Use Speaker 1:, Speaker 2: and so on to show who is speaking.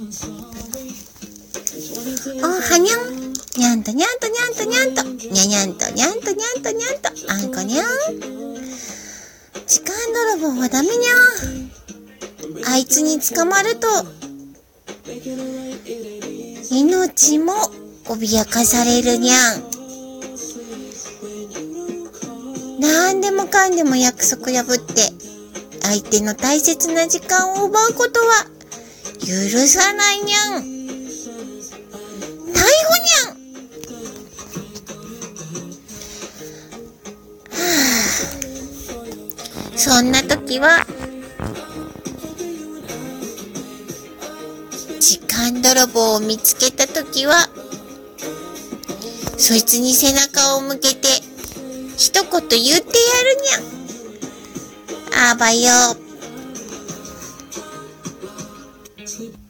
Speaker 1: おはにゃん。にゃんとにゃんとにゃんとにゃんと。にゃにゃんとにゃんとにゃんとにゃんと。あんこにゃん。時間泥棒はダメにゃ。あいつに捕まると、命も脅かされるにゃん。なんでもかんでも約束破って、相手の大切な時間を奪うことは許さないにゃん。逮捕にゃんはあそんな時は、時間泥棒を見つけた時は、そいつに背中を向けて、一言言ってやるにゃん。あばよ。sleep.